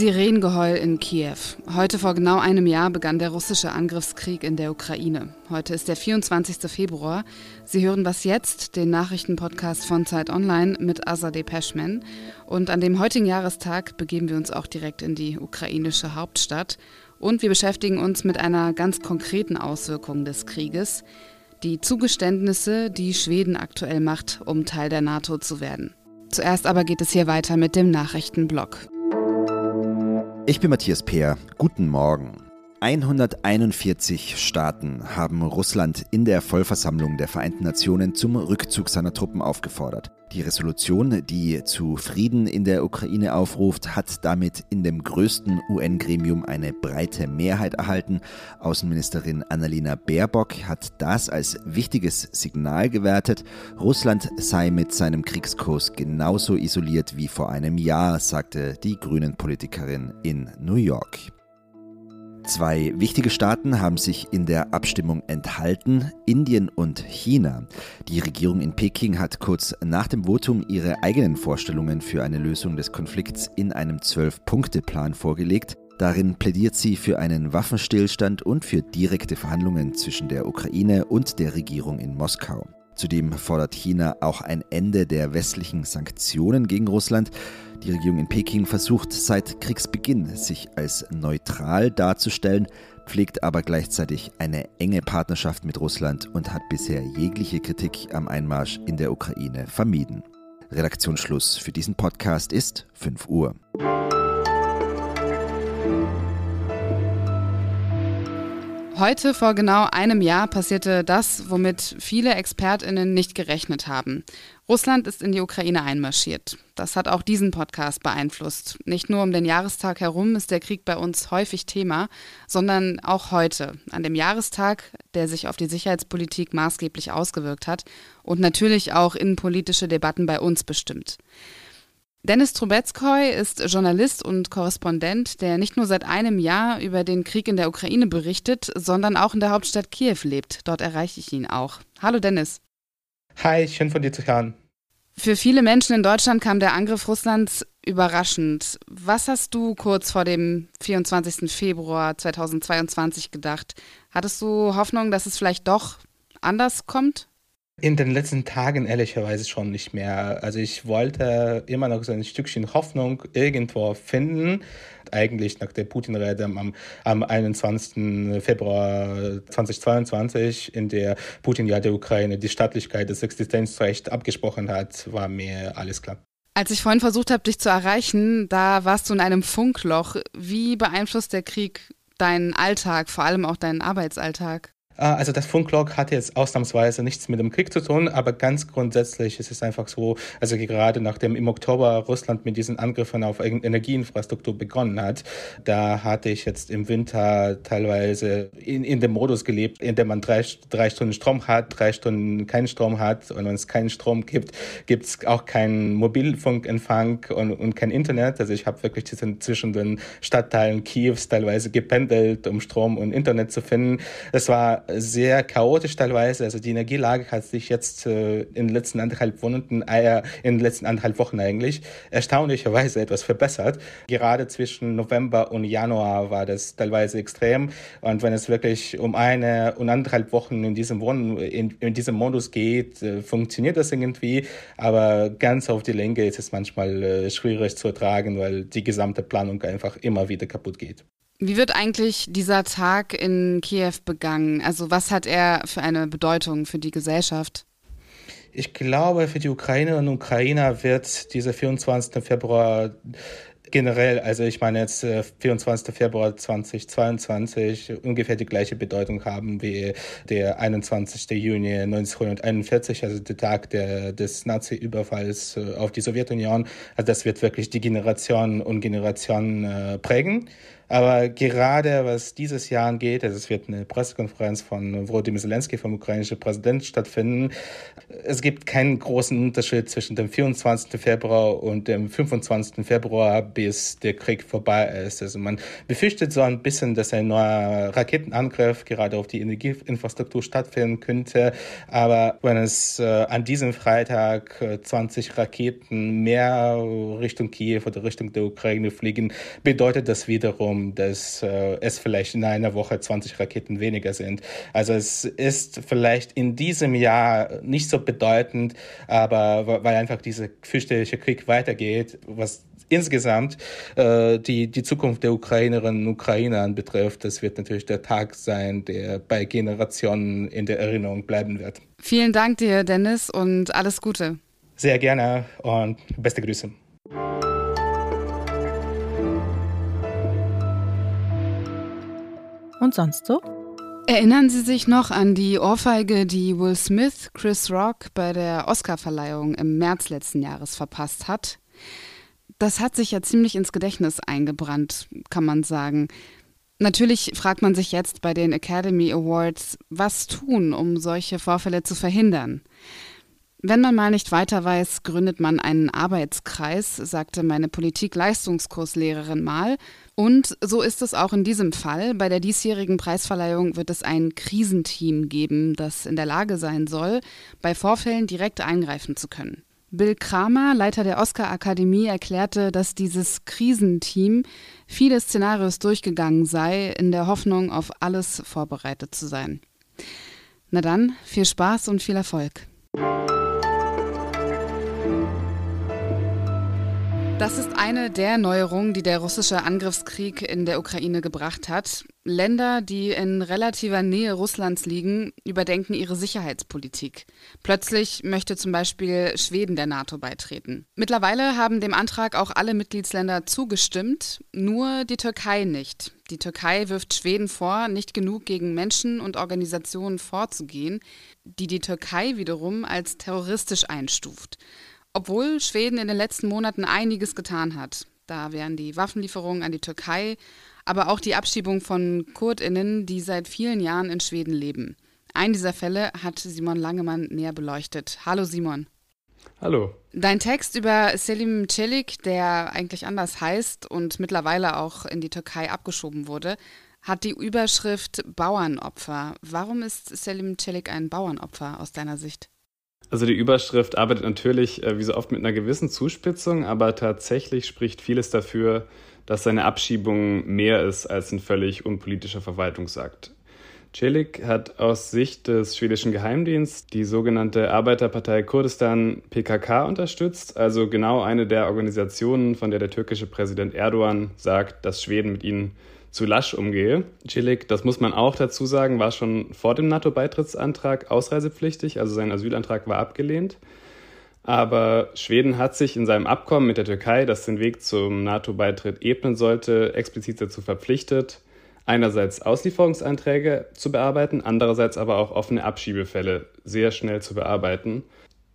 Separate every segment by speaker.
Speaker 1: Sirenengeheul in Kiew. Heute vor genau einem Jahr begann der russische Angriffskrieg in der Ukraine. Heute ist der 24. Februar. Sie hören was jetzt, den Nachrichtenpodcast von Zeit Online mit Azadeh Peschman. Und an dem heutigen Jahrestag begeben wir uns auch direkt in die ukrainische Hauptstadt. Und wir beschäftigen uns mit einer ganz konkreten Auswirkung des Krieges. Die Zugeständnisse, die Schweden aktuell macht, um Teil der NATO zu werden. Zuerst aber geht es hier weiter mit dem Nachrichtenblock.
Speaker 2: Ich bin Matthias Peer. Guten Morgen. 141 Staaten haben Russland in der Vollversammlung der Vereinten Nationen zum Rückzug seiner Truppen aufgefordert. Die Resolution, die zu Frieden in der Ukraine aufruft, hat damit in dem größten UN-Gremium eine breite Mehrheit erhalten. Außenministerin Annalena Baerbock hat das als wichtiges Signal gewertet. Russland sei mit seinem Kriegskurs genauso isoliert wie vor einem Jahr, sagte die Grünen-Politikerin in New York. Zwei wichtige Staaten haben sich in der Abstimmung enthalten, Indien und China. Die Regierung in Peking hat kurz nach dem Votum ihre eigenen Vorstellungen für eine Lösung des Konflikts in einem Zwölf-Punkte-Plan vorgelegt. Darin plädiert sie für einen Waffenstillstand und für direkte Verhandlungen zwischen der Ukraine und der Regierung in Moskau. Zudem fordert China auch ein Ende der westlichen Sanktionen gegen Russland. Die Regierung in Peking versucht seit Kriegsbeginn, sich als neutral darzustellen, pflegt aber gleichzeitig eine enge Partnerschaft mit Russland und hat bisher jegliche Kritik am Einmarsch in der Ukraine vermieden. Redaktionsschluss für diesen Podcast ist 5 Uhr.
Speaker 1: Heute vor genau einem Jahr passierte das, womit viele Expertinnen nicht gerechnet haben. Russland ist in die Ukraine einmarschiert. Das hat auch diesen Podcast beeinflusst. Nicht nur um den Jahrestag herum ist der Krieg bei uns häufig Thema, sondern auch heute, an dem Jahrestag, der sich auf die Sicherheitspolitik maßgeblich ausgewirkt hat und natürlich auch innenpolitische Debatten bei uns bestimmt. Dennis Trubetskoy ist Journalist und Korrespondent, der nicht nur seit einem Jahr über den Krieg in der Ukraine berichtet, sondern auch in der Hauptstadt Kiew lebt. Dort erreiche ich ihn auch. Hallo Dennis.
Speaker 3: Hi, schön von dir zu hören.
Speaker 1: Für viele Menschen in Deutschland kam der Angriff Russlands überraschend. Was hast du kurz vor dem 24. Februar 2022 gedacht? Hattest du Hoffnung, dass es vielleicht doch anders kommt?
Speaker 3: In den letzten Tagen ehrlicherweise schon nicht mehr. Also ich wollte immer noch so ein Stückchen Hoffnung irgendwo finden. Eigentlich nach der Putin-Rede am, am 21. Februar 2022, in der Putin ja der Ukraine die Staatlichkeit, das Existenzrecht abgesprochen hat, war mir alles klar.
Speaker 1: Als ich vorhin versucht habe, dich zu erreichen, da warst du in einem Funkloch. Wie beeinflusst der Krieg deinen Alltag, vor allem auch deinen Arbeitsalltag?
Speaker 3: Ah, also das Funklog hat jetzt ausnahmsweise nichts mit dem Krieg zu tun, aber ganz grundsätzlich ist es einfach so, also gerade nachdem im Oktober Russland mit diesen Angriffen auf Energieinfrastruktur begonnen hat, da hatte ich jetzt im Winter teilweise in, in dem Modus gelebt, in dem man drei, drei Stunden Strom hat, drei Stunden keinen Strom hat und wenn es keinen Strom gibt, gibt es auch keinen Mobilfunkempfang und, und kein Internet. Also ich habe wirklich zwischen den Stadtteilen Kiews teilweise gependelt, um Strom und Internet zu finden. Das war sehr chaotisch teilweise. Also die Energielage hat sich jetzt äh, in den letzten anderthalb Monaten, äh, in den letzten anderthalb Wochen eigentlich erstaunlicherweise etwas verbessert. Gerade zwischen November und Januar war das teilweise extrem. Und wenn es wirklich um eine und anderthalb Wochen in diesem, Wohn in, in diesem Modus geht, äh, funktioniert das irgendwie. Aber ganz auf die Länge ist es manchmal äh, schwierig zu ertragen, weil die gesamte Planung einfach immer wieder kaputt geht.
Speaker 1: Wie wird eigentlich dieser Tag in Kiew begangen? Also was hat er für eine Bedeutung für die Gesellschaft?
Speaker 3: Ich glaube, für die Ukrainerinnen und Ukrainer wird dieser 24. Februar generell, also ich meine jetzt 24. Äh, Februar 2022 ungefähr die gleiche Bedeutung haben wie der 21. Juni 1941, also der Tag der, des Nazi-Überfalls äh, auf die Sowjetunion. Also das wird wirklich die Generation und Generation äh, prägen. Aber gerade was dieses Jahr angeht, also es wird eine Pressekonferenz von Volodymyr Zelensky vom ukrainischen Präsident stattfinden. Es gibt keinen großen Unterschied zwischen dem 24. Februar und dem 25. Februar, bis der Krieg vorbei ist. Also man befürchtet so ein bisschen, dass ein neuer Raketenangriff gerade auf die Energieinfrastruktur stattfinden könnte. Aber wenn es äh, an diesem Freitag äh, 20 Raketen mehr Richtung Kiew oder Richtung der Ukraine fliegen, bedeutet das wiederum, dass äh, es vielleicht in einer Woche 20 Raketen weniger sind. Also es ist vielleicht in diesem Jahr nicht so bedeutend, aber weil einfach dieser fürchterliche Krieg weitergeht, was insgesamt äh, die, die Zukunft der Ukrainerinnen und Ukrainer anbetrifft, das wird natürlich der Tag sein, der bei Generationen in der Erinnerung bleiben wird.
Speaker 1: Vielen Dank dir, Dennis, und alles Gute.
Speaker 3: Sehr gerne und beste Grüße.
Speaker 4: Und sonst so?
Speaker 1: Erinnern Sie sich noch an die Ohrfeige, die Will Smith Chris Rock bei der Oscarverleihung im März letzten Jahres verpasst hat? Das hat sich ja ziemlich ins Gedächtnis eingebrannt, kann man sagen. Natürlich fragt man sich jetzt bei den Academy Awards, was tun, um solche Vorfälle zu verhindern. Wenn man mal nicht weiter weiß, gründet man einen Arbeitskreis, sagte meine Politik-Leistungskurslehrerin mal. Und so ist es auch in diesem Fall. Bei der diesjährigen Preisverleihung wird es ein Krisenteam geben, das in der Lage sein soll, bei Vorfällen direkt eingreifen zu können. Bill Kramer, Leiter der Oscar-Akademie, erklärte, dass dieses Krisenteam viele Szenarios durchgegangen sei, in der Hoffnung, auf alles vorbereitet zu sein. Na dann, viel Spaß und viel Erfolg. Das ist eine der Neuerungen, die der russische Angriffskrieg in der Ukraine gebracht hat. Länder, die in relativer Nähe Russlands liegen, überdenken ihre Sicherheitspolitik. Plötzlich möchte zum Beispiel Schweden der NATO beitreten. Mittlerweile haben dem Antrag auch alle Mitgliedsländer zugestimmt, nur die Türkei nicht. Die Türkei wirft Schweden vor, nicht genug gegen Menschen und Organisationen vorzugehen, die die Türkei wiederum als terroristisch einstuft. Obwohl Schweden in den letzten Monaten einiges getan hat. Da wären die Waffenlieferungen an die Türkei, aber auch die Abschiebung von Kurdinnen, die seit vielen Jahren in Schweden leben. Einen dieser Fälle hat Simon Langemann näher beleuchtet. Hallo Simon.
Speaker 5: Hallo.
Speaker 1: Dein Text über Selim Celik, der eigentlich anders heißt und mittlerweile auch in die Türkei abgeschoben wurde, hat die Überschrift Bauernopfer. Warum ist Selim Celik ein Bauernopfer aus deiner Sicht?
Speaker 5: Also die Überschrift arbeitet natürlich äh, wie so oft mit einer gewissen Zuspitzung, aber tatsächlich spricht vieles dafür, dass seine Abschiebung mehr ist als ein völlig unpolitischer Verwaltungsakt. Celik hat aus Sicht des schwedischen Geheimdienstes die sogenannte Arbeiterpartei Kurdistan PKK unterstützt, also genau eine der Organisationen, von der der türkische Präsident Erdogan sagt, dass Schweden mit ihnen zu lasch umgehe. Cilik, das muss man auch dazu sagen, war schon vor dem NATO-Beitrittsantrag ausreisepflichtig, also sein Asylantrag war abgelehnt. Aber Schweden hat sich in seinem Abkommen mit der Türkei, das den Weg zum NATO-Beitritt ebnen sollte, explizit dazu verpflichtet, einerseits Auslieferungsanträge zu bearbeiten, andererseits aber auch offene Abschiebefälle sehr schnell zu bearbeiten.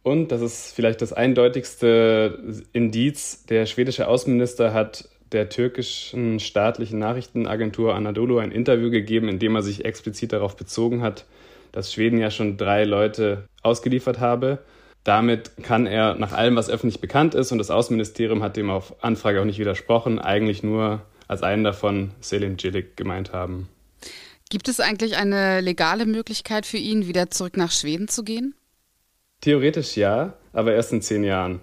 Speaker 5: Und das ist vielleicht das eindeutigste Indiz, der schwedische Außenminister hat der türkischen staatlichen Nachrichtenagentur Anadolu ein Interview gegeben, in dem er sich explizit darauf bezogen hat, dass Schweden ja schon drei Leute ausgeliefert habe. Damit kann er nach allem, was öffentlich bekannt ist, und das Außenministerium hat dem auf Anfrage auch nicht widersprochen, eigentlich nur als einen davon Selim Cilik gemeint haben.
Speaker 1: Gibt es eigentlich eine legale Möglichkeit für ihn, wieder zurück nach Schweden zu gehen?
Speaker 5: Theoretisch ja, aber erst in zehn Jahren.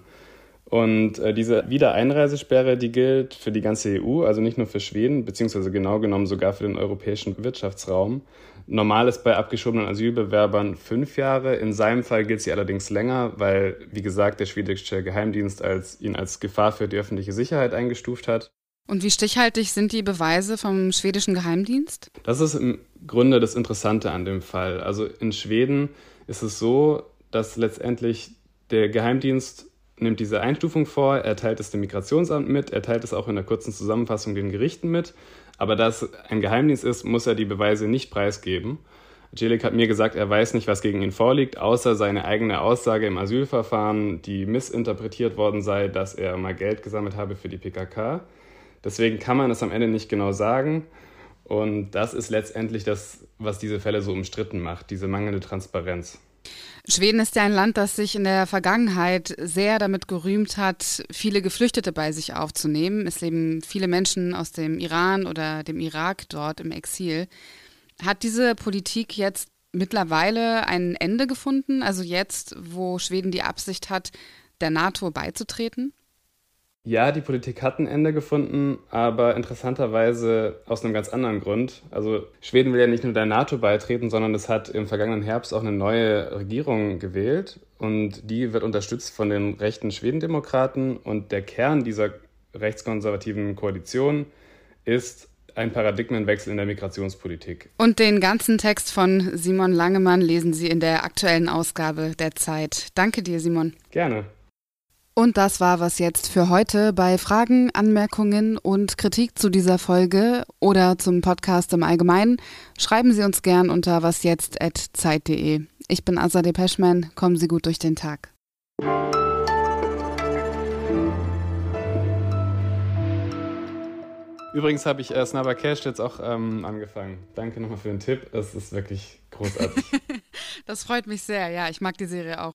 Speaker 5: Und äh, diese Wiedereinreisesperre, die gilt für die ganze EU, also nicht nur für Schweden, beziehungsweise genau genommen sogar für den europäischen Wirtschaftsraum. Normal ist bei abgeschobenen Asylbewerbern fünf Jahre. In seinem Fall gilt sie allerdings länger, weil, wie gesagt, der schwedische Geheimdienst als, ihn als Gefahr für die öffentliche Sicherheit eingestuft hat.
Speaker 1: Und wie stichhaltig sind die Beweise vom schwedischen Geheimdienst?
Speaker 5: Das ist im Grunde das Interessante an dem Fall. Also in Schweden ist es so, dass letztendlich der Geheimdienst nimmt diese Einstufung vor, er teilt es dem Migrationsamt mit, er teilt es auch in der kurzen Zusammenfassung den Gerichten mit. Aber da es ein Geheimdienst ist, muss er die Beweise nicht preisgeben. Celik hat mir gesagt, er weiß nicht, was gegen ihn vorliegt, außer seine eigene Aussage im Asylverfahren, die missinterpretiert worden sei, dass er mal Geld gesammelt habe für die PKK. Deswegen kann man es am Ende nicht genau sagen. Und das ist letztendlich das, was diese Fälle so umstritten macht, diese mangelnde Transparenz.
Speaker 1: Schweden ist ja ein Land, das sich in der Vergangenheit sehr damit gerühmt hat, viele Geflüchtete bei sich aufzunehmen. Es leben viele Menschen aus dem Iran oder dem Irak dort im Exil. Hat diese Politik jetzt mittlerweile ein Ende gefunden? Also jetzt, wo Schweden die Absicht hat, der NATO beizutreten?
Speaker 5: Ja, die Politik hat ein Ende gefunden, aber interessanterweise aus einem ganz anderen Grund. Also Schweden will ja nicht nur der NATO beitreten, sondern es hat im vergangenen Herbst auch eine neue Regierung gewählt und die wird unterstützt von den rechten Schwedendemokraten und der Kern dieser rechtskonservativen Koalition ist ein Paradigmenwechsel in der Migrationspolitik.
Speaker 1: Und den ganzen Text von Simon Langemann lesen Sie in der aktuellen Ausgabe der Zeit. Danke dir, Simon.
Speaker 5: Gerne.
Speaker 1: Und das war was jetzt für heute. Bei Fragen, Anmerkungen und Kritik zu dieser Folge oder zum Podcast im Allgemeinen schreiben Sie uns gern unter wasjetzt.zeit.de. Ich bin Azadeh Peschman. Kommen Sie gut durch den Tag.
Speaker 5: Übrigens habe ich äh, Snabba Cash jetzt auch ähm, angefangen. Danke nochmal für den Tipp. Es ist wirklich großartig.
Speaker 1: das freut mich sehr. Ja, ich mag die Serie auch.